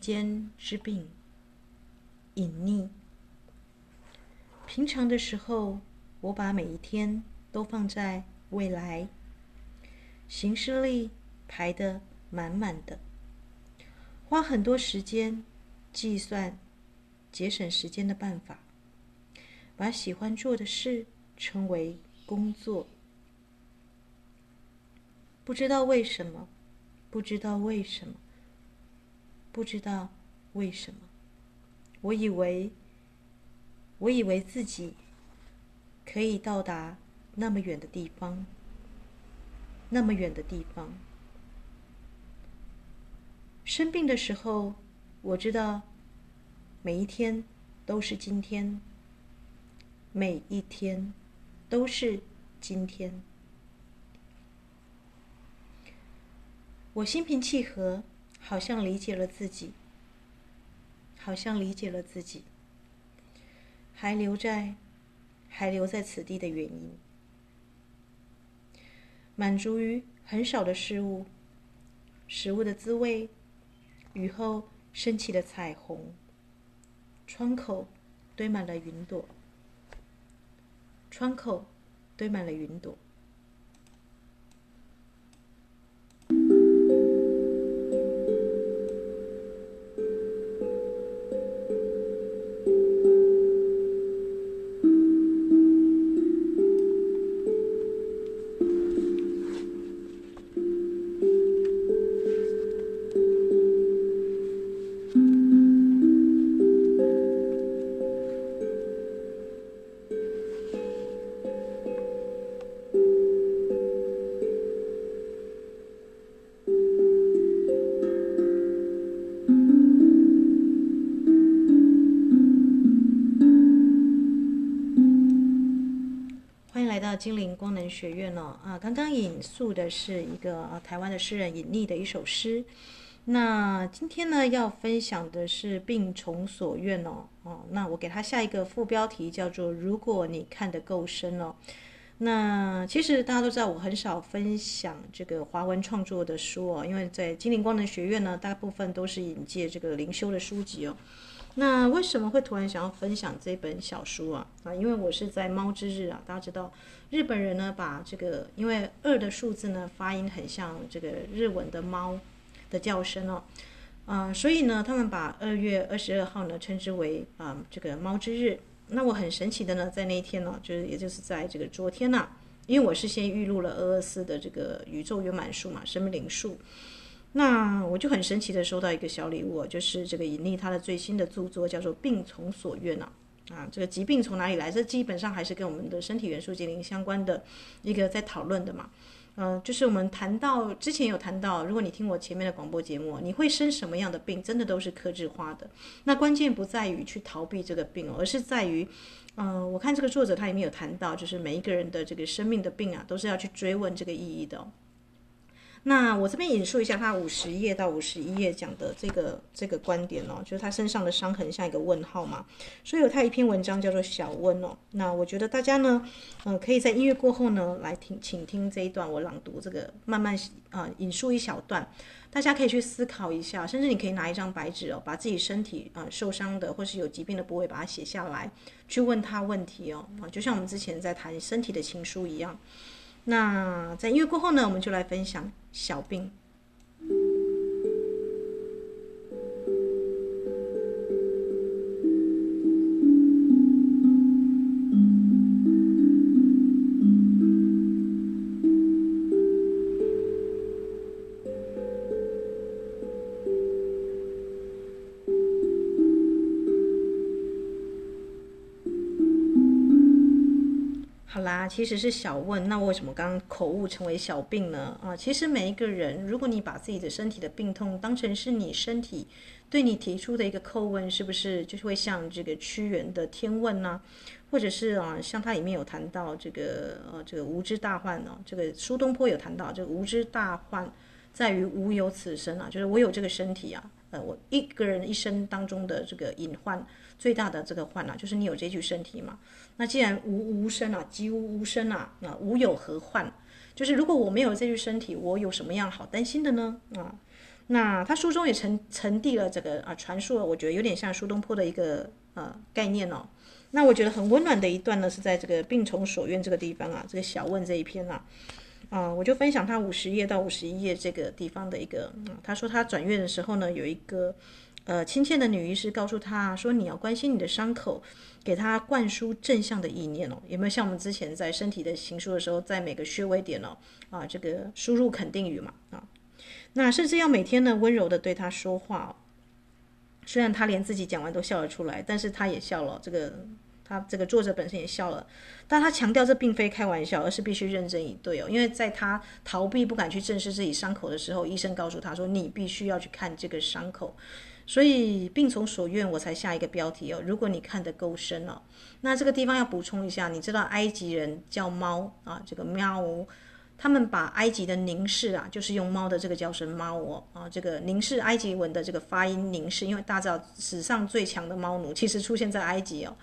间之病，隐匿。平常的时候，我把每一天都放在未来，行事历排得满满的，花很多时间计算节省时间的办法，把喜欢做的事称为工作。不知道为什么，不知道为什么，不知道为什么，我以为。我以为自己可以到达那么远的地方，那么远的地方。生病的时候，我知道每一天都是今天，每一天都是今天。我心平气和，好像理解了自己，好像理解了自己。还留在，还留在此地的原因，满足于很少的事物，食物的滋味，雨后升起的彩虹，窗口堆满了云朵，窗口堆满了云朵。精灵光能学院呢？啊，刚刚引述的是一个啊台湾的诗人尹幂的一首诗。那今天呢要分享的是病从所愿哦。哦，那我给他下一个副标题叫做“如果你看得够深哦”。那其实大家都知道，我很少分享这个华文创作的书哦，因为在精灵光能学院呢，大部分都是引介这个灵修的书籍哦。那为什么会突然想要分享这本小书啊？啊，因为我是在猫之日啊，大家知道日本人呢把这个，因为二的数字呢发音很像这个日文的猫的叫声哦，啊、所以呢他们把二月二十二号呢称之为啊、这个猫之日。那我很神奇的呢，在那一天呢，就是也就是在这个昨天呐、因为我是先预录了二二四的这个宇宙圆满数嘛，生命灵数。那我就很神奇的收到一个小礼物，就是这个尹力他的最新的著作叫做《病从所愿》呐，啊，这个疾病从哪里来？这基本上还是跟我们的身体元素精灵相关的一个在讨论的嘛，嗯、就是我们谈到之前有谈到，如果你听我前面的广播节目，你会生什么样的病，真的都是客制化的。那关键不在于去逃避这个病，而是在于，嗯、我看这个作者他里面有谈到，就是每一个人的这个生命的病啊，都是要去追问这个意义的。那我这边引述一下他五十页到五十一页讲的这个这个观点哦，就是他身上的伤痕像一个问号嘛，所以有他一篇文章叫做小温哦。那我觉得大家呢，嗯、可以在音乐过后呢来听，请听这一段我朗读这个，慢慢啊、引述一小段，大家可以去思考一下，甚至你可以拿一张白纸哦，把自己身体啊、受伤的或是有疾病的部位把它写下来，去问他问题哦啊，就像我们之前在谈身体的情书一样。那在音乐过后呢，我们就来分享小病。啊其实是小问，那为什么刚刚口误成为小病呢？啊，其实每一个人，如果你把自己的身体的病痛当成是你身体对你提出的一个叩问，是不是就是会像这个屈原的天问呢？或者是啊，像它里面有谈到这个呃这个无知大患呢？这个苏东坡有谈到这个无知大患在于无有此身啊，就是我有这个身体啊，呃，我一个人一生当中的这个隐患。最大的这个患啊，就是你有这具身体嘛。那既然无无身啊，即无无身啊，那无有何患？就是如果我没有这具身体，我有什么样好担心的呢？啊，那他书中也沉沉地了这个啊传述了，我觉得有点像苏东坡的一个呃概念哦。那我觉得很温暖的一段呢，是在这个病从所愿这个地方啊，这个小问这一篇啊，啊、我就分享他五十页到五十一页这个地方的一个，嗯、他说他转院的时候呢，有一个呃亲切的女医师告诉他说，你要关心你的伤口，给他灌输正向的意念哦。有没有像我们之前在身体的行书的时候，在每个穴位点哦啊这个输入肯定语嘛啊，那甚至要每天呢温柔的对他说话哦。虽然他连自己讲完都笑了出来，但是他也笑了。这个他这个作者本身也笑了，但他强调这并非开玩笑，而是必须认真以对哦。因为在他逃避不敢去正视自己伤口的时候，医生告诉他说：“你必须要去看这个伤口。”所以病从所愿，我才下一个标题哦。如果你看得够深哦，那这个地方要补充一下，你知道埃及人叫猫啊，这个喵。他们把埃及的凝视啊，就是用猫的这个叫声猫哦啊，这个凝视埃及文的这个发音凝视，因为大家知道史上最强的猫奴其实出现在埃及哦。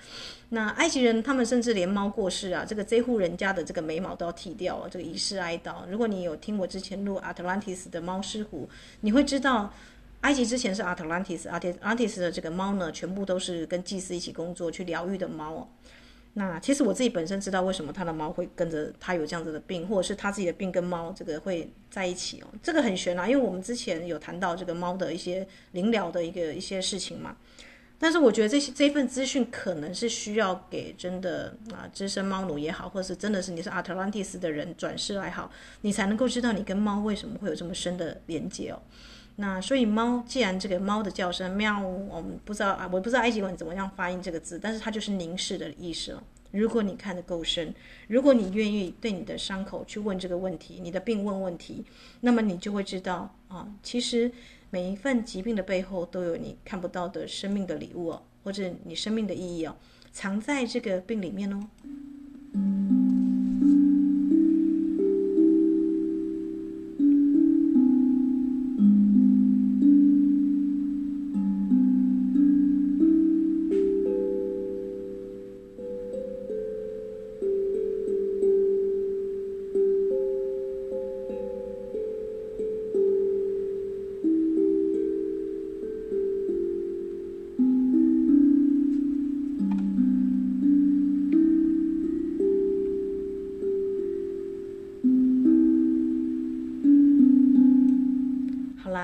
那埃及人他们甚至连猫过世啊，这个这户人家的这个眉毛都要剃掉哦，这个以示哀悼。如果你有听我之前录阿特兰蒂斯的猫尸湖，你会知道埃及之前是阿特兰蒂斯，阿特兰蒂斯的这个猫呢，全部都是跟祭司一起工作去疗愈的猫哦。那其实我自己本身知道为什么他的猫会跟着他有这样子的病，或者是他自己的病跟猫这个会在一起哦，这个很玄啊，因为我们之前有谈到这个猫的一些灵疗的一个一些事情嘛。但是我觉得这些这份资讯可能是需要给真的啊资深猫奴也好，或者是真的是你是阿特兰蒂斯的人转世来好，你才能够知道你跟猫为什么会有这么深的连接哦。那所以猫，既然这个猫的叫声喵，我们不知道啊，我不知道埃及文怎么样发音这个字，但是它就是凝视的意思了。如果你看得够深，如果你愿意对你的伤口去问这个问题，你的病问问题，那么你就会知道啊，其实每一份疾病的背后都有你看不到的生命的礼物哦，或者你生命的意义哦，藏在这个病里面哦。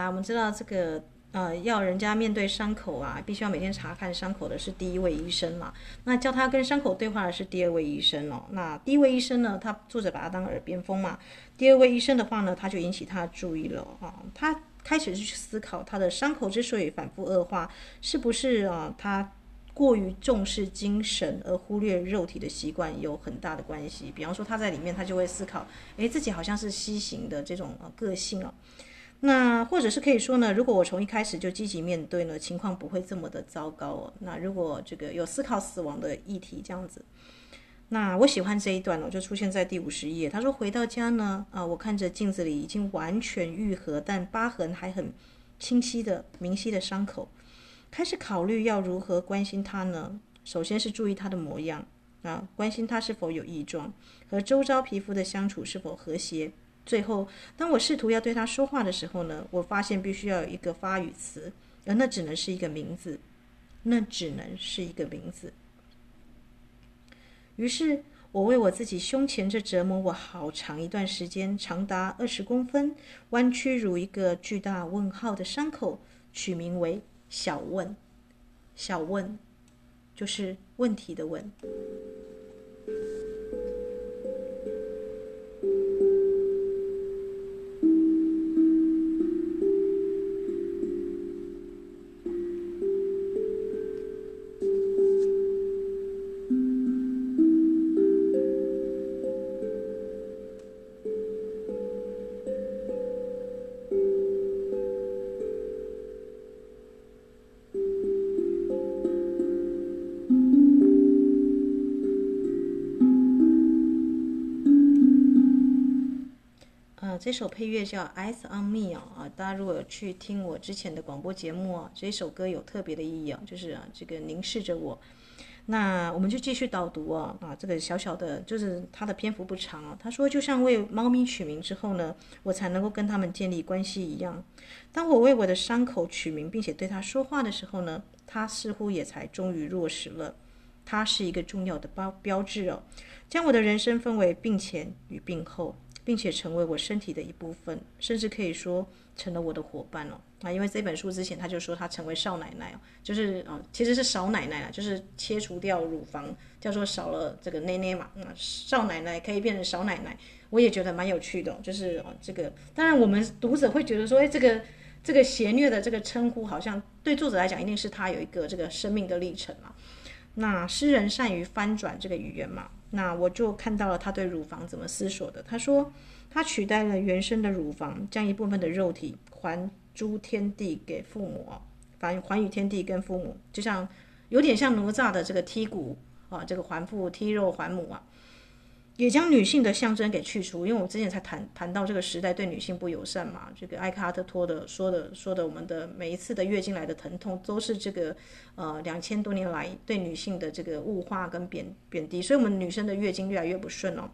啊，我们知道这个呃，要人家面对伤口啊，必须要每天查看伤口的是第一位医生嘛。那叫他跟伤口对话的是第二位医生哦。那第一位医生呢，他作者把他当耳边风嘛。第二位医生的话呢，他就引起他的注意了啊。他开始去思考他的伤口之所以反复恶化，是不是啊他过于重视精神而忽略肉体的习惯有很大的关系。比方说他在里面，他就会思考，诶，自己好像是西行的这种呃个性哦。那或者是可以说呢，如果我从一开始就积极面对呢，情况不会这么的糟糕哦。那如果这个有思考死亡的议题这样子，那我喜欢这一段哦，就出现在第五十页。他说回到家呢，啊，我看着镜子里已经完全愈合，但疤痕还很清晰的明晰的伤口，开始考虑要如何关心他呢？首先是注意他的模样啊，关心他是否有异状，和周遭皮肤的相处是否和谐。最后，当我试图要对他说话的时候呢，我发现必须要有一个发语词，而那只能是一个名字，那只能是一个名字。于是，我为我自己胸前这折磨我好长一段时间，长达二十公分、弯曲如一个巨大问号的伤口，取名为“小问”。小问，就是问题的问。这首配乐叫《Eyes on Me》哦，啊，大家如果去听我之前的广播节目啊，这首歌有特别的意义啊，就是啊，这个凝视着我。那我们就继续导读啊啊，这个小小的，就是它的篇幅不长啊。他说，就像为猫咪取名之后呢，我才能够跟它们建立关系一样。当我为我的伤口取名，并且对它说话的时候呢，它似乎也才终于落实了。它是一个重要的标标志哦，将我的人生分为病前与病后，并且成为我身体的一部分，甚至可以说成了我的伙伴哦。啊，因为这本书之前他就说他成为少奶奶哦，就是啊，其实是少奶奶啦，就是切除掉乳房，叫做少了这个奶奶嘛。啊，少奶奶可以变成少奶奶，我也觉得蛮有趣的，就是啊，这个当然我们读者会觉得说，哎，这个这个邪虐的这个称呼，好像对作者来讲，一定是他有一个这个生命的历程嘛。那诗人善于翻转这个语言嘛，那我就看到了他对乳房怎么思索的。他说，他取代了原生的乳房，将一部分的肉体还。诸天地给父母啊，还还与天地跟父母，就像有点像哪吒的这个剔骨啊，这个还父剔肉还母啊，也将女性的象征给去除。因为我之前才谈谈到这个时代对女性不友善嘛，这个艾克哈特托的说的说的，我们的每一次的月经来的疼痛都是这个呃两千多年来对女性的这个物化跟贬贬低，所以我们女生的月经越来越不顺哦。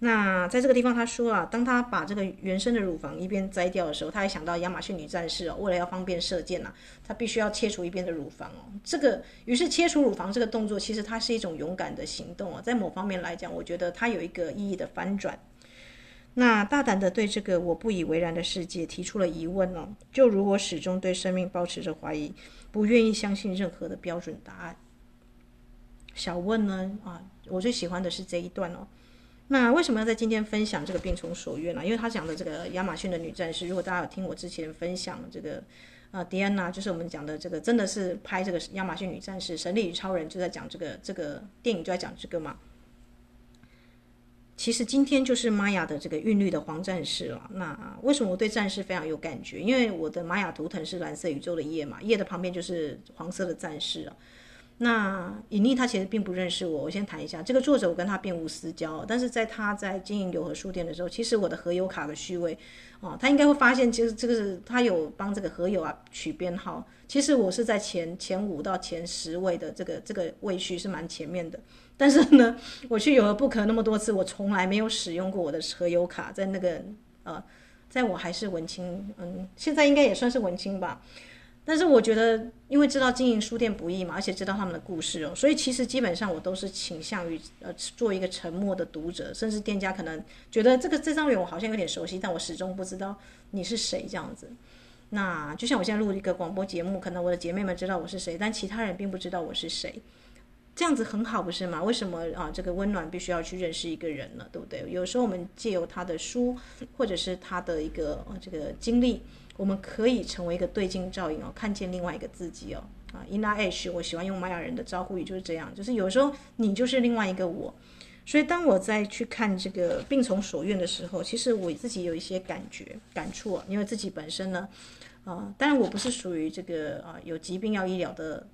那在这个地方，他说啊，当他把这个原生的乳房一边摘掉的时候，他还想到亚马逊女战士哦，为了要方便射箭呐、啊，他必须要切除一边的乳房哦。这个于是切除乳房这个动作，其实它是一种勇敢的行动哦。在某方面来讲，我觉得它有一个意义的翻转。那大胆的对这个我不以为然的世界提出了疑问哦，就如我始终对生命保持着怀疑，不愿意相信任何的标准答案。小问呢啊，我最喜欢的是这一段哦。那为什么要在今天分享这个病从所愿呢？因为他讲的这个亚马逊的女战士，如果大家有听我之前分享这个，呃，迪安娜，就是我们讲的这个，真的是拍这个亚马逊女战士，神力与超人就在讲这个，这个电影就在讲这个嘛。其实今天就是玛雅的这个韵律的黄战士了。那为什么我对战士非常有感觉？因为我的玛雅图腾是蓝色宇宙的夜嘛，夜的旁边就是黄色的战士啊。那尹丽他其实并不认识我，我先谈一下。这个作者，我跟他并无私交，但是在他在经营流合书店的时候，其实我的合友卡的序位，哦，他应该会发现，其实这个是他有帮这个合友啊取编号，其实我是在前前五到前十位的这个这个位序是蛮前面的，但是呢，我去有了不可那么多次，我从来没有使用过我的合友卡，在那个呃，在我还是文青，嗯，现在应该也算是文青吧。但是我觉得，因为知道经营书店不易嘛，而且知道他们的故事哦，所以其实基本上我都是倾向于呃做一个沉默的读者，甚至店家可能觉得这个这张脸我好像有点熟悉，但我始终不知道你是谁这样子。那就像我现在录一个广播节目，可能我的姐妹们知道我是谁，但其他人并不知道我是谁，这样子很好不是吗？为什么啊？这个温暖必须要去认识一个人呢？对不对？有时候我们借由他的书，或者是他的一个这个经历。我们可以成为一个对镜照影哦，看见另外一个自己哦。啊，Ina Ash，我喜欢用玛雅人的招呼语就是这样，就是有时候你就是另外一个我。所以当我在去看这个病从所愿的时候，其实我自己有一些感觉、感触啊，因为自己本身呢，啊，当然我不是属于这个啊有疾病要医疗的，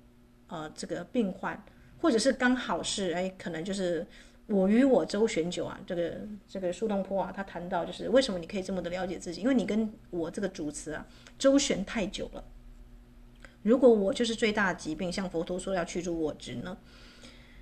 呃，这个病患，或者是刚好是哎，可能就是。我与我周旋久啊，这个这个苏东坡啊，他谈到就是为什么你可以这么的了解自己，因为你跟我这个主持啊周旋太久了。如果我就是最大的疾病，像佛陀说要去除我执呢？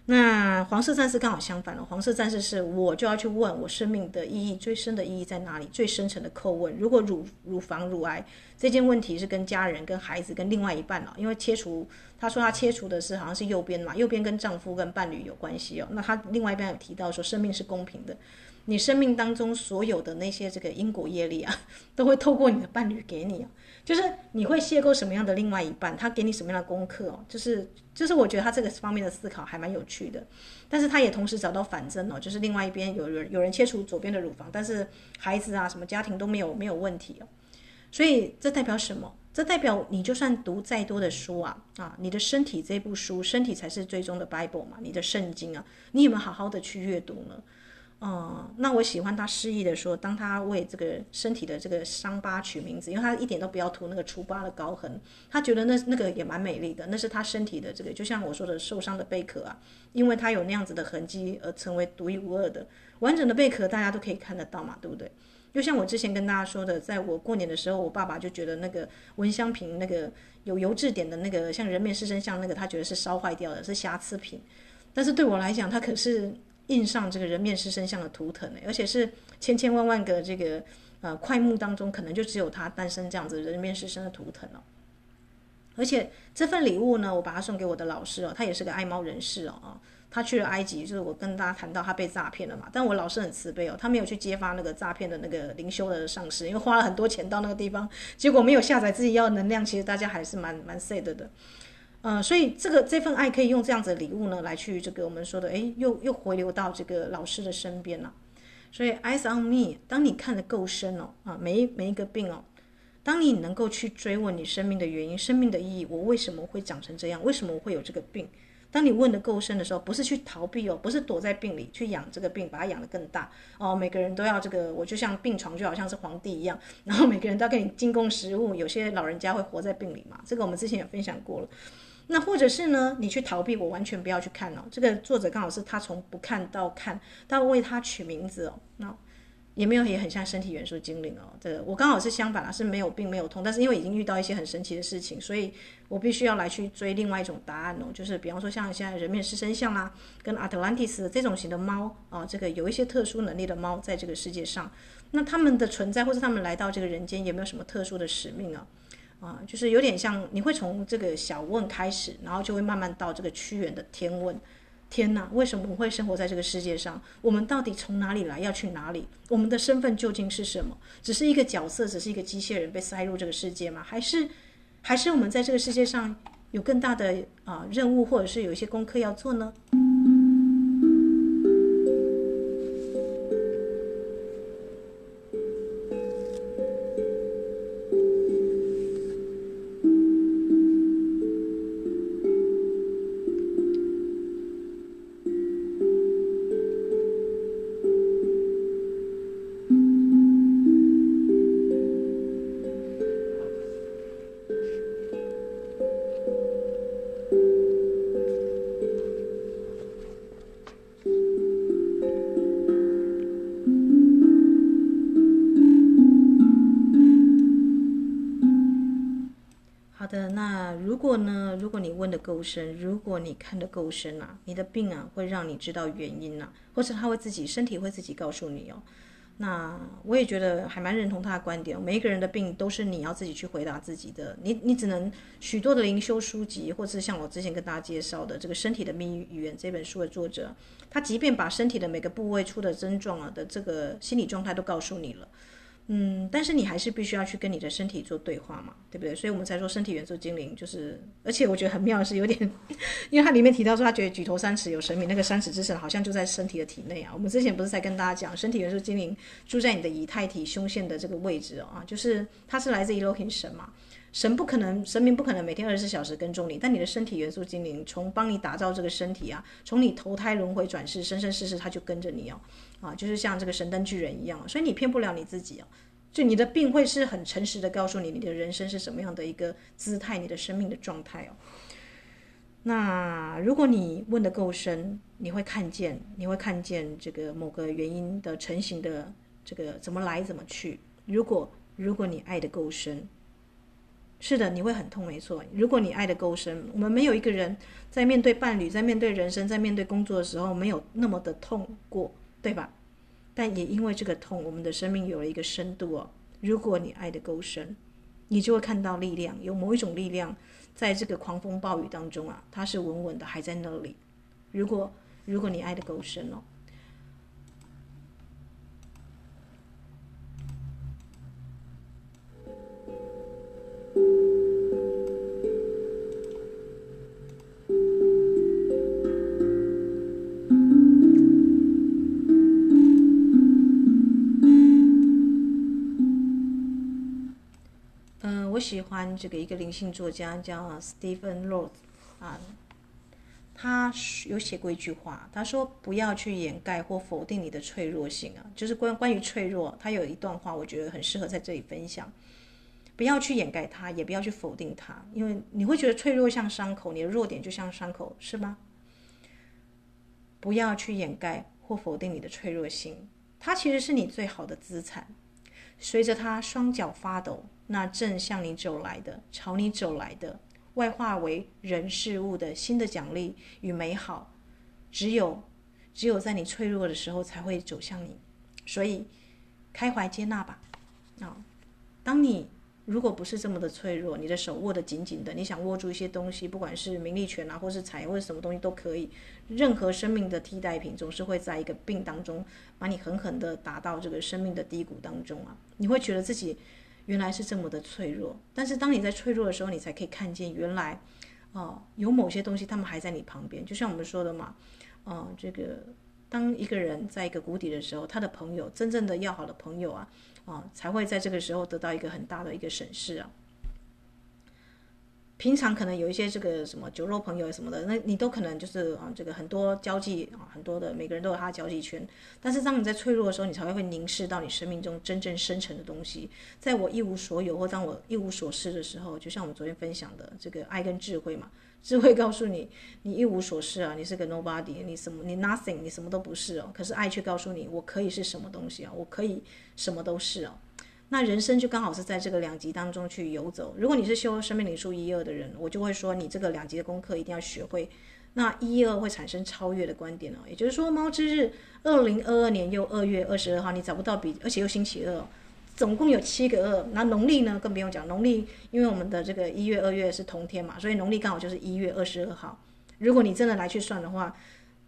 那黄色战士刚好相反了，黄色战士是我就要去问我生命的意义，最深的意义在哪里？最深层的叩问。如果乳乳房乳癌这件问题是跟家人、跟孩子、跟另外一半了，因为切除，他说他切除的是好像是右边嘛，右边跟丈夫跟伴侣有关系哦。那他另外一边有提到说，生命是公平的，你生命当中所有的那些这个因果业力啊，都会透过你的伴侣给你。就是你会邂逅什么样的另外一半，他给你什么样的功课哦，就是就是我觉得他这个方面的思考还蛮有趣的，但是他也同时找到反证哦，就是另外一边有人有人切除左边的乳房，但是孩子啊什么家庭都没有没有问题哦，所以这代表什么？这代表你就算读再多的书啊啊，你的身体这部书，身体才是最终的 Bible 嘛，你的圣经啊，你有没有好好的去阅读呢？嗯，那我喜欢他诗意的说，当他为这个身体的这个伤疤取名字，因为他一点都不要涂那个除疤的膏痕，他觉得那那个也蛮美丽的，那是他身体的这个，就像我说的受伤的贝壳啊，因为他有那样子的痕迹而成为独一无二的完整的贝壳，大家都可以看得到嘛，对不对？就像我之前跟大家说的，在我过年的时候，我爸爸就觉得那个蚊香瓶那个有油质点的那个像人面狮身像那个，他觉得是烧坏掉的，是瑕疵品。但是对我来讲，它可是印上这个人面狮身像的图腾，而且是千千万万个这个呃块木当中，可能就只有他诞生这样子人面狮身的图腾哦。而且这份礼物呢，我把它送给我的老师哦，他也是个爱猫人士哦，他去了埃及，就是我跟大家谈到他被诈骗了嘛，但我老师很慈悲哦，他没有去揭发那个诈骗的那个灵修的上师，因为花了很多钱到那个地方，结果没有下载自己要能量，其实大家还是蛮蛮 sad 的，呃，所以这个这份爱可以用这样子的礼物呢，来去这个我们说的，诶，又又回流到这个老师的身边了，所以 eyes on me，当你看得够深哦，啊，每一每一个病哦。当你能够去追问你生命的原因、生命的意义，我为什么会长成这样？为什么我会有这个病？当你问得够深的时候，不是去逃避哦，不是躲在病里去养这个病，把它养得更大哦。每个人都要这个，我就像病床，就好像是皇帝一样，然后每个人都要给你进贡食物。有些老人家会活在病里嘛，这个我们之前也分享过了。那或者是呢，你去逃避，我完全不要去看哦。这个作者刚好是他从不看到看，到为他取名字哦，那。也没有，也很像身体元素精灵哦。这个我刚好是相反啦，是没有病没有痛，但是因为已经遇到一些很神奇的事情，所以我必须要来去追另外一种答案哦。就是比方说像现在人面狮身像啦，跟阿特兰蒂斯这种型的猫啊，这个有一些特殊能力的猫在这个世界上，那他们的存在或是他们来到这个人间有没有什么特殊的使命啊？啊，就是有点像你会从这个小问开始，然后就会慢慢到这个屈原的天问。天哪，为什么我们会生活在这个世界上？我们到底从哪里来，要去哪里？我们的身份究竟是什么？只是一个角色，只是一个机械人被塞入这个世界吗？还是，还是我们在这个世界上有更大的啊、任务，或者是有一些功课要做呢？好的，那如果呢？如果你问得够深，如果你看得够深啊，你的病啊会让你知道原因呐、啊，或者他会自己身体会自己告诉你哦。那我也觉得还蛮认同他的观点，每一个人的病都是你要自己去回答自己的。你你只能许多的灵修书籍，或是像我之前跟大家介绍的这个《身体的秘语言》这本书的作者，他即便把身体的每个部位出的症状啊的这个心理状态都告诉你了。嗯，但是你还是必须要去跟你的身体做对话嘛，对不对？所以我们才说身体元素精灵就是，而且我觉得很妙的是有点，因为它里面提到说他觉得举头三尺有神明，那个三尺之神好像就在身体的体内啊。我们之前不是在跟大家讲，身体元素精灵住在你的以太体胸腺的这个位置啊，就是它是来自 Elohim 神嘛，神不可能，神明不可能每天二十四小时跟踪你，但你的身体元素精灵从帮你打造这个身体啊，从你投胎轮回转世，生生世世它就跟着你哦。啊就是像这个神灯巨人一样，所以你骗不了你自己啊。就你的病会是很诚实的告诉你，你的人生是什么样的一个姿态，你的生命的状态哦。那如果你问的够深，你会看见，你会看见这个某个原因的成型的这个怎么来怎么去。如果如果你爱的够深，是的，你会很痛，没错。如果你爱的够深，我们没有一个人在面对伴侣、在面对人生、在面对工作的时候没有那么的痛过。对吧？但也因为这个痛，我们的生命有了一个深度哦。如果你爱的够深，你就会看到力量，有某一种力量，在这个狂风暴雨当中啊，它是稳稳的还在那里。如果如果你爱的够深哦。我喜欢这个一个灵性作家叫 Stephen Roth 啊，他有写过一句话，他说不要去掩盖或否定你的脆弱性啊，就是关关于脆弱，他有一段话我觉得很适合在这里分享，不要去掩盖它，也不要去否定它，因为你会觉得脆弱像伤口，你的弱点就像伤口，是吗？不要去掩盖或否定你的脆弱性，它其实是你最好的资产。随着他双脚发抖，那正向你走来的，朝你走来的，外化为人事物的新的奖励与美好，只有只有在你脆弱的时候才会走向你，所以开怀接纳吧，啊，当你。如果不是这么的脆弱，你的手握得紧紧的，你想握住一些东西，不管是名利权啊，或是财，或者什么东西都可以。任何生命的替代品总是会在一个病当中，把你狠狠地打到这个生命的低谷当中啊！你会觉得自己原来是这么的脆弱，但是当你在脆弱的时候，你才可以看见原来，哦，有某些东西他们还在你旁边。就像我们说的嘛，哦，这个当一个人在一个谷底的时候，他的朋友，真正的要好的朋友啊。啊、才会在这个时候得到一个很大的一个审视啊。平常可能有一些这个什么酒肉朋友什么的，那你都可能就是啊，这个很多交际啊，很多的每个人都有他的交际圈。但是当你在脆弱的时候，你才会会凝视到你生命中真正深层的东西。在我一无所有或当我一无所失的时候，就像我们昨天分享的这个爱跟智慧嘛。智慧告诉你，你一无所事啊，你是个 nobody，你什么，你 nothing，你什么都不是哦。可是爱却告诉你，我可以是什么东西啊？我可以什么都是哦。那人生就刚好是在这个两极当中去游走。如果你是修生命灵数一二的人，我就会说你这个两极的功课一定要学会。那一二会产生超越的观点哦，也就是说，猫之日，二零二二年又二月二十二号，你找不到比，而且又星期二。总共有七个二，那农历呢，更不用讲。农历因为我们的这个一月、二月是同天嘛，所以农历刚好就是一月二十二号。如果你真的来去算的话，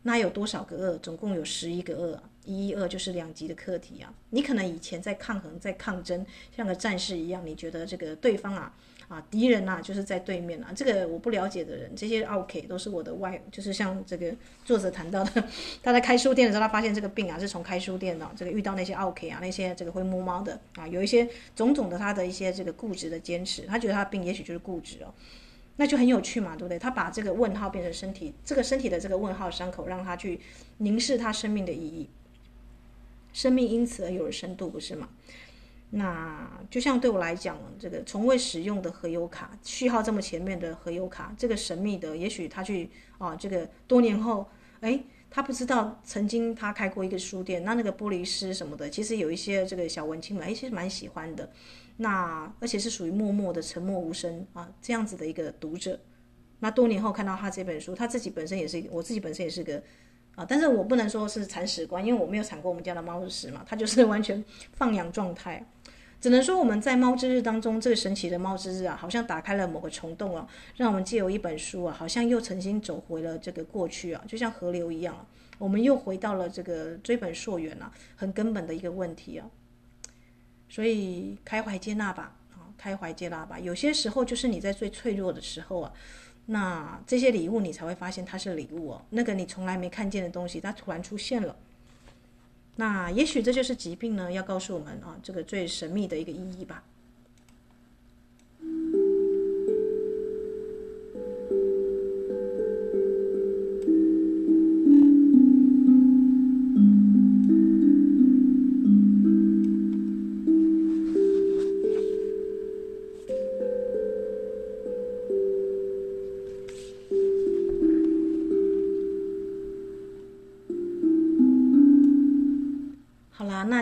那有多少个二？总共有十一个二，一一二就是两级的课题啊。你可能以前在抗衡、在抗争，像个战士一样，你觉得这个对方啊。啊，敌人呐、啊，就是在对面啊。这个我不了解的人，这些奥客都是我的外，就是像这个作者谈到的，他在开书店的时候，他发现这个病啊，是从开书店的这个遇到那些奥客啊，那些这个会摸猫的啊，有一些种种的他的一些这个固执的坚持，他觉得他的病也许就是固执哦，那就很有趣嘛，对不对？他把这个问号变成身体，这个身体的这个问号伤口，让他去凝视他生命的意义，生命因此而有了深度，不是吗？那就像对我来讲，这个从未使用的核油卡，序号这么前面的核油卡，这个神秘的，也许他去啊，这个多年后，哎，他不知道曾经他开过一个书店，那那个玻璃师什么的，其实有一些这个小文青们，哎，其实蛮喜欢的。那而且是属于默默的、沉默无声啊这样子的一个读者。那多年后看到他这本书，他自己本身也是，我自己本身也是个啊，但是我不能说是铲屎官，因为我没有铲过我们家的猫屎嘛，他就是完全放养状态。只能说我们在猫之日当中，这个神奇的猫之日啊，好像打开了某个虫洞啊，让我们借由一本书啊，好像又重新走回了这个过去啊，就像河流一样，我们又回到了这个追本溯源啊，很根本的一个问题啊。所以开怀接纳吧，啊，开怀接纳吧。有些时候就是你在最脆弱的时候啊，那这些礼物你才会发现它是礼物哦，那个你从来没看见的东西，它突然出现了。那也许这就是疾病呢，要告诉我们啊，这个最神秘的一个意义吧。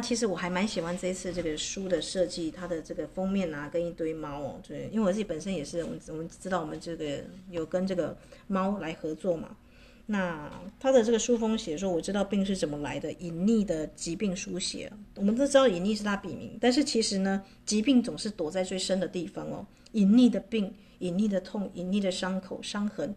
其实我还蛮喜欢这一次这个书的设计，它的这个封面啊，跟一堆猫哦，对，因为我自己本身也是，我们我们知道我们这个有跟这个猫来合作嘛。那它的这个书封写说，我知道病是怎么来的，隐匿的疾病书写。我们都知道隐匿是它笔名，但是其实呢，疾病总是躲在最深的地方哦，隐匿的病，隐匿的痛，隐匿的伤口、伤痕。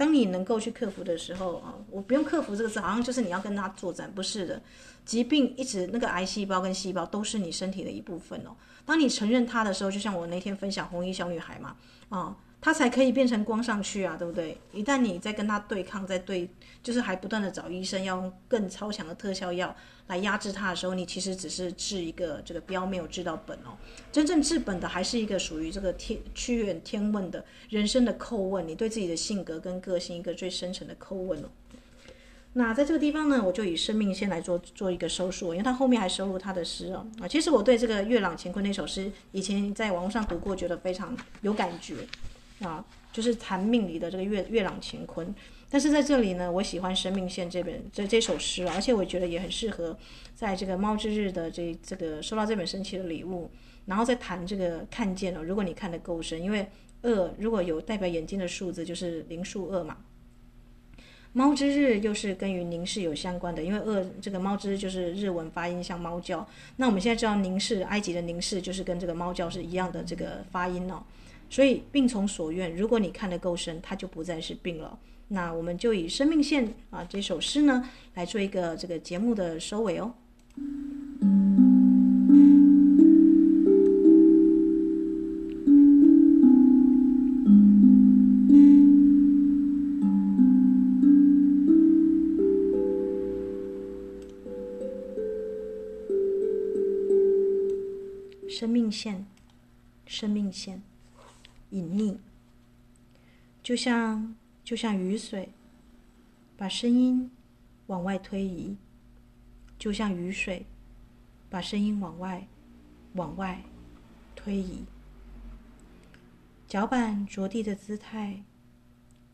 当你能够去克服的时候啊，我不用克服这个字，好像就是你要跟他作战，不是的。疾病一直那个癌细胞跟细胞都是你身体的一部分哦。当你承认它的时候，就像我那天分享红衣小女孩嘛，啊，它才可以变成光上去啊，对不对？一旦你在跟它对抗，在对，就是还不断的找医生，要用更超强的特效药来压制它的时候，你其实只是治一个这个标，没有治到本哦。真正治本的还是一个属于这个天屈原天问的人生的叩问，你对自己的性格跟个性一个最深层的叩问哦。那在这个地方呢，我就以生命线来做做一个收束，因为他后面还收录他的诗哦啊。其实我对这个月朗乾坤那首诗，以前在网络上读过，觉得非常有感觉啊。就是谈命里的这个月月朗乾坤，但是在这里呢，我喜欢《生命线》这本这这首诗，而且我觉得也很适合在这个猫之日的这这个收到这本神奇的礼物，然后再谈这个看见了。如果你看得够深，因为二如果有代表眼睛的数字，就是零数二嘛。猫之日又是跟于凝视有相关的，因为二这个猫之日就是日文发音像猫叫。那我们现在知道凝视，埃及的凝视就是跟这个猫叫是一样的这个发音哦。所以病从所愿，如果你看得够深，它就不再是病了。那我们就以生命线啊这首诗呢来做一个这个节目的收尾哦。生命线，生命线，隐匿，就像就像雨水，把声音往外推移，就像雨水，把声音往外往外推移。脚板着地的姿态，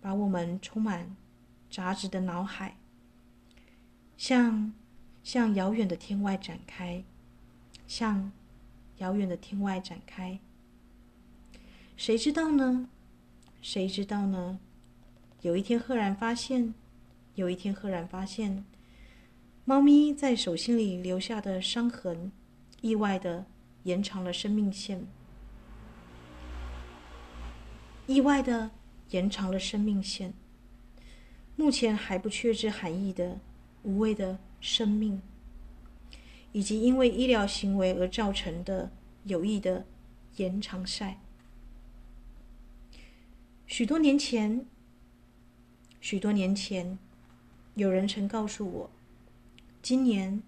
把我们充满杂质的脑海，向向遥远的天外展开，向。遥远的天外展开，谁知道呢？谁知道呢？有一天赫然发现，有一天赫然发现，猫咪在手心里留下的伤痕，意外的延长了生命线，意外的延长了生命线。目前还不确知含义的无谓的生命。以及因为医疗行为而造成的有益的延长赛。许多年前，许多年前，有人曾告诉我，今年，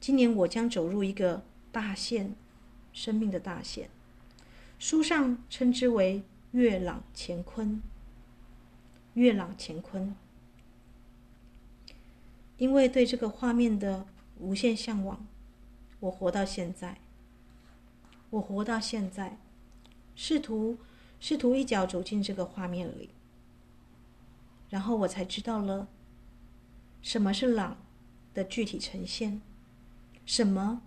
今年我将走入一个大限，生命的大限。书上称之为月朗乾坤。月朗乾坤，因为对这个画面的无限向往。我活到现在，我活到现在，试图试图一脚走进这个画面里，然后我才知道了什么是朗的具体呈现，什么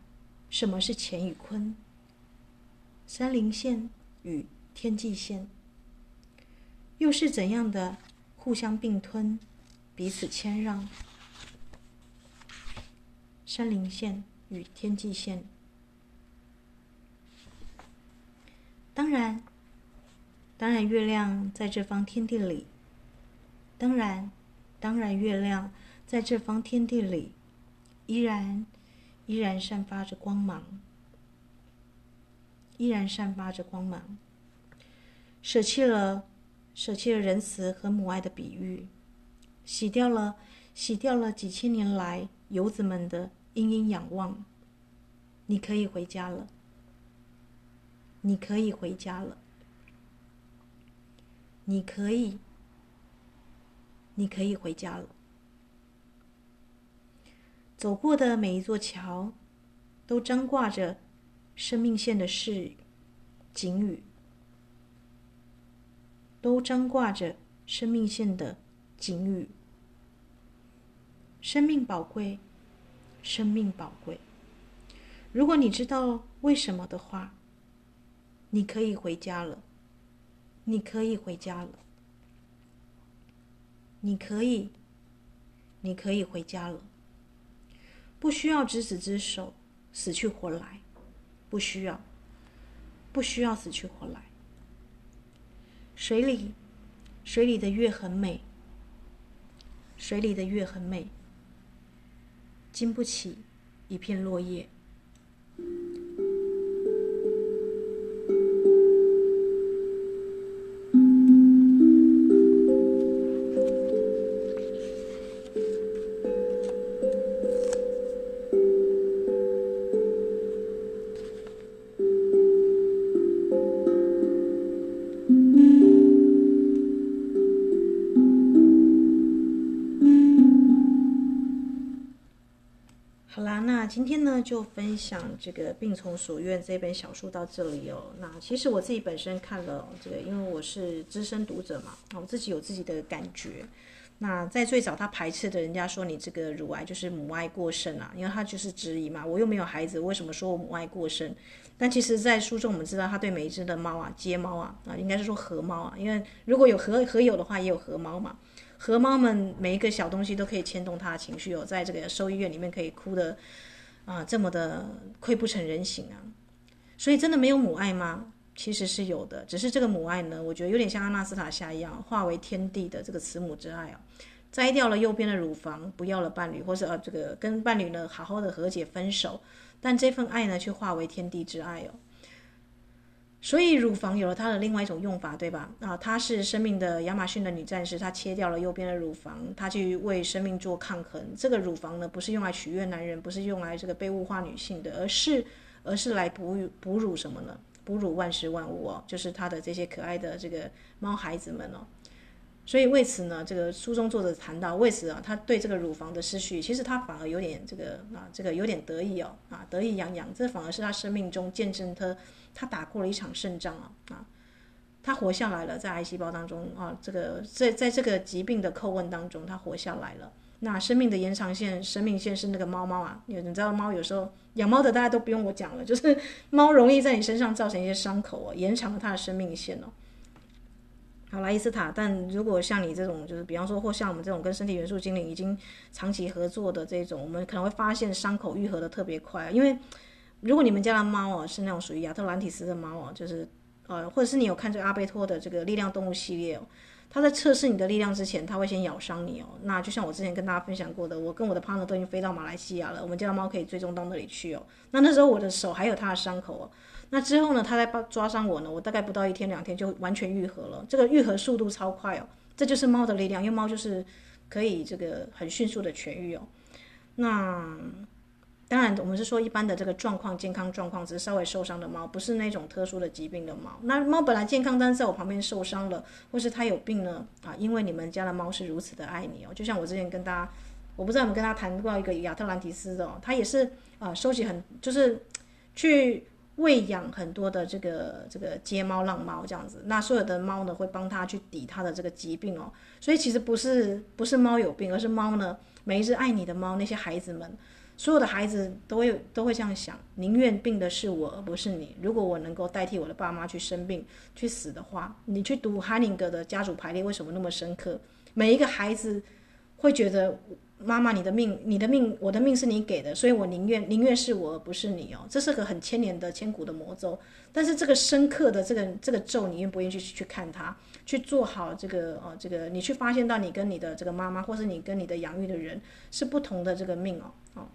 什么是干与坤，山林线与天际线，又是怎样的互相并吞，彼此谦让，山林线。与天际线，当然，当然，月亮在这方天地里，当然，当然，月亮在这方天地里，依然，依然散发着光芒，依然散发着光芒。舍弃了，舍弃了仁慈和母爱的比喻，洗掉了，洗掉了几千年来游子们的。殷殷仰望，你可以回家了。你可以回家了。你可以，你可以回家了。走过的每一座桥，都张挂着生命线的誓、警语，都张挂着生命线的警语。生命宝贵。生命宝贵。如果你知道为什么的话，你可以回家了。你可以回家了。你可以，你可以回家了。不需要执子之手，死去活来。不需要，不需要死去活来。水里，水里的月很美。水里的月很美。经不起一片落叶。就分享这个《病从所愿》这本小书到这里哦。那其实我自己本身看了这个，因为我是资深读者嘛，我自己有自己的感觉。那在最早他排斥的，人家说你这个乳癌就是母爱过剩啊，因为他就是质疑嘛，我又没有孩子，为什么说我母爱过剩？但其实，在书中我们知道，他对每一只的猫啊，街猫啊，啊，应该是说河猫啊，因为如果有河河友的话，也有河猫嘛。河猫们每一个小东西都可以牵动他的情绪哦，在这个兽医院里面可以哭的啊这么的溃不成人形啊，所以真的没有母爱吗？其实是有的，只是这个母爱呢，我觉得有点像阿纳斯塔夏一样，化为天地的这个慈母之爱啊，摘掉了右边的乳房，不要了伴侣，或者呃这个跟伴侣呢好好的和解分手，但这份爱呢却化为天地之爱哦。所以乳房有了它的另外一种用法，对吧？啊，她是生命的亚马逊的女战士，她切掉了右边的乳房，她去为生命做抗衡。这个乳房呢，不是用来取悦男人，不是用来这个被物化女性的，而是而是来哺乳哺乳什么呢？哺乳万事万物哦，就是她的这些可爱的这个猫孩子们哦。所以为此呢，这个书中作者谈到，为此啊，他对这个乳房的失去，其实他反而有点这个啊，这个有点得意哦，啊，得意洋洋。这反而是他生命中见证他，他打过了一场胜仗啊，啊，他活下来了，在癌细胞当中啊，这个在在这个疾病的叩问当中，他活下来了。那生命的延长线，生命线是那个猫猫啊，你知道猫有时候养猫的大家都不用我讲了，就是猫容易在你身上造成一些伤口哦，延长了它的生命线哦。好，莱伊斯塔。但如果像你这种，就是比方说，或像我们这种跟身体元素精灵已经长期合作的这种，我们可能会发现伤口愈合的特别快。因为如果你们家的猫哦是那种属于亚特兰蒂斯的猫哦，就是呃，或者是你有看这个阿贝托的这个力量动物系列哦，它在测试你的力量之前，它会先咬伤你哦。那就像我之前跟大家分享过的，我跟我的 partner 都已经飞到马来西亚了，我们家的猫可以追踪到那里去哦。那那时候我的手还有它的伤口哦。那之后呢，他再抓伤我呢，我大概不到一天两天就完全愈合了，这个愈合速度超快哦，这就是猫的力量，因为猫就是可以这个很迅速的痊愈哦。那当然，我们是说一般的这个状况，健康状况只是稍微受伤的猫，不是那种特殊的疾病的猫。那猫本来健康，但是在我旁边受伤了，或是它有病呢啊，因为你们家的猫是如此的爱你哦，就像我之前跟大家，我不知道你们跟他谈过一个亚特兰蒂斯的哦，他也是啊，收集很就是去。喂养很多的这个这个街猫、浪猫这样子，那所有的猫呢会帮他去抵他的这个疾病哦。所以其实不是不是猫有病，而是猫呢，每一只爱你的猫，那些孩子们，所有的孩子都会都会这样想：宁愿病的是我，而不是你。如果我能够代替我的爸妈去生病、去死的话，你去读哈宁格的家族排列为什么那么深刻？每一个孩子会觉得。妈妈，你的命，你的命，我的命是你给的，所以我宁愿宁愿是我，而不是你哦。这是个很千年的千古的魔咒，但是这个深刻的这个这个咒，你愿不愿意去去看它，去做好这个哦，这个你去发现到你跟你的这个妈妈，或是你跟你的养育的人是不同的这个命哦，哦，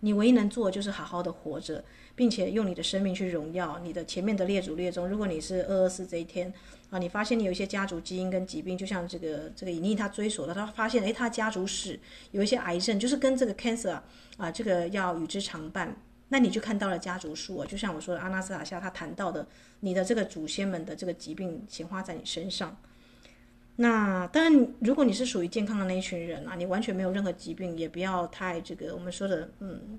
你唯一能做的就是好好的活着。并且用你的生命去荣耀你的前面的列祖列宗。如果你是二二四这一天啊，你发现你有一些家族基因跟疾病，就像这个这个隐匿他追索的，他发现诶，他家族史有一些癌症，就是跟这个 cancer 啊，这个要与之常伴。那你就看到了家族树啊，就像我说的阿纳斯塔夏他谈到的，你的这个祖先们的这个疾病显化在你身上。那当然，如果你是属于健康的那一群人啊，你完全没有任何疾病，也不要太这个我们说的嗯。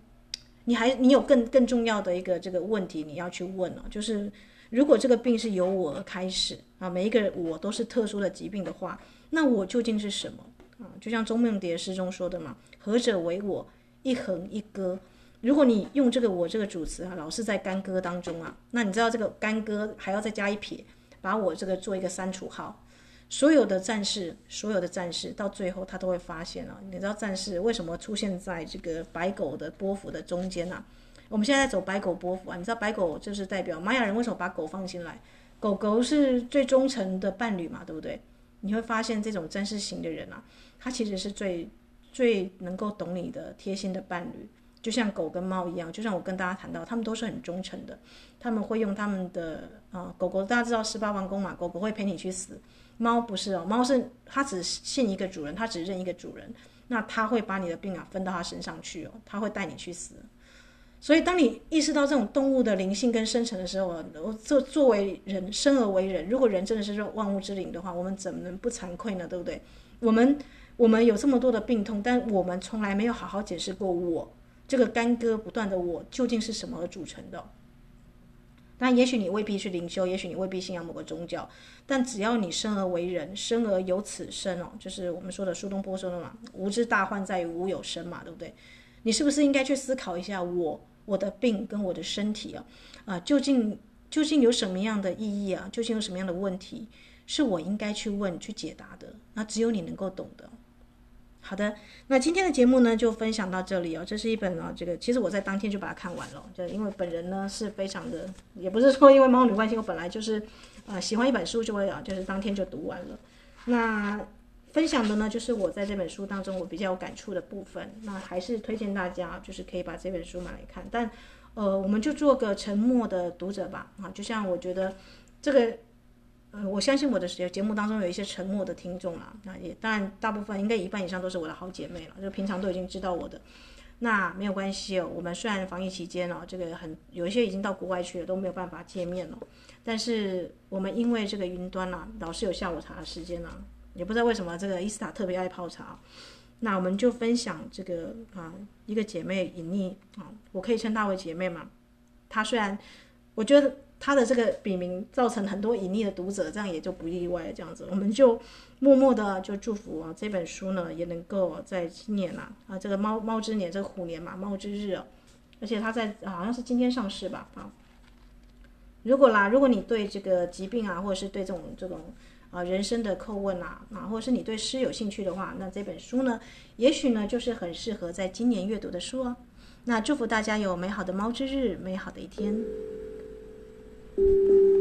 你还你有更更重要的一个这个问题你要去问哦，就是如果这个病是由我开始啊，每一个人我都是特殊的疾病的话，那我究竟是什么啊？就像钟梦蝶诗中说的嘛，何者为我？一横一戈。如果你用这个我这个主词啊，老是在干戈当中啊，那你知道这个干戈还要再加一撇，把我这个做一个删除号。所有的战士，所有的战士，到最后他都会发现啊，你知道战士为什么出现在这个白狗的波幅的中间啊？我们现在在走白狗波幅啊，你知道白狗就是代表玛雅人为什么把狗放进来？狗狗是最忠诚的伴侣嘛，对不对？你会发现这种战士型的人啊，他其实是最最能够懂你的贴心的伴侣，就像狗跟猫一样，就像我跟大家谈到，他们都是很忠诚的，他们会用他们的啊、狗狗大家知道十八王公嘛，狗狗会陪你去死。猫不是哦，猫是它只信一个主人，它只认一个主人，那它会把你的病啊分到它身上去哦，它会带你去死。所以当你意识到这种动物的灵性跟生成的时候，我作作为人生而为人，如果人真的是万物之灵的话，我们怎么能不惭愧呢？对不对？我们我们有这么多的病痛，但我们从来没有好好解释过我这个干戈不断的我究竟是什么而组成的。但也许你未必是灵修，也许你未必信仰某个宗教，但只要你生而为人，生而有此生哦，就是我们说的苏东坡说的嘛，无知大患在于无有生嘛，对不对？你是不是应该去思考一下我我的病跟我的身体啊啊，究竟究竟有什么样的意义啊？究竟有什么样的问题是我应该去问去解答的？那只有你能够懂的。好的，那今天的节目呢，就分享到这里哦。这是一本啊，这个其实我在当天就把它看完了，就因为本人呢是非常的，也不是说因为猫女关系，我本来就是呃喜欢一本书就会啊，就是当天就读完了。那分享的呢，就是我在这本书当中我比较有感触的部分。那还是推荐大家，就是可以把这本书买来看。但呃，我们就做个沉默的读者吧啊，就像我觉得这个。呃，我相信我的节目当中有一些沉默的听众啦，那也当然大部分应该一半以上都是我的好姐妹了，就平常都已经知道我的，那没有关系哦。我们虽然防疫期间哦，这个很有一些已经到国外去了，都没有办法见面了，但是我们因为这个云端啦，老是有下午茶的时间啦，也不知道为什么这个伊斯塔特别爱泡茶，那我们就分享这个啊，一个姐妹隐匿啊，我可以称她为姐妹嘛，她虽然我觉得。他的这个笔名造成很多隐匿的读者，这样也就不意外。这样子，我们就默默的就祝福啊，这本书呢也能够在今年啊啊，这个猫猫之年，这个虎年嘛，猫之日哦，而且它在好像是今天上市吧啊。如果啦，如果你对这个疾病啊，或者是对这种这种啊人生的叩问啊啊，或者是你对诗有兴趣的话，那这本书呢，也许呢就是很适合在今年阅读的书哦。那祝福大家有美好的猫之日，美好的一天。Thank you.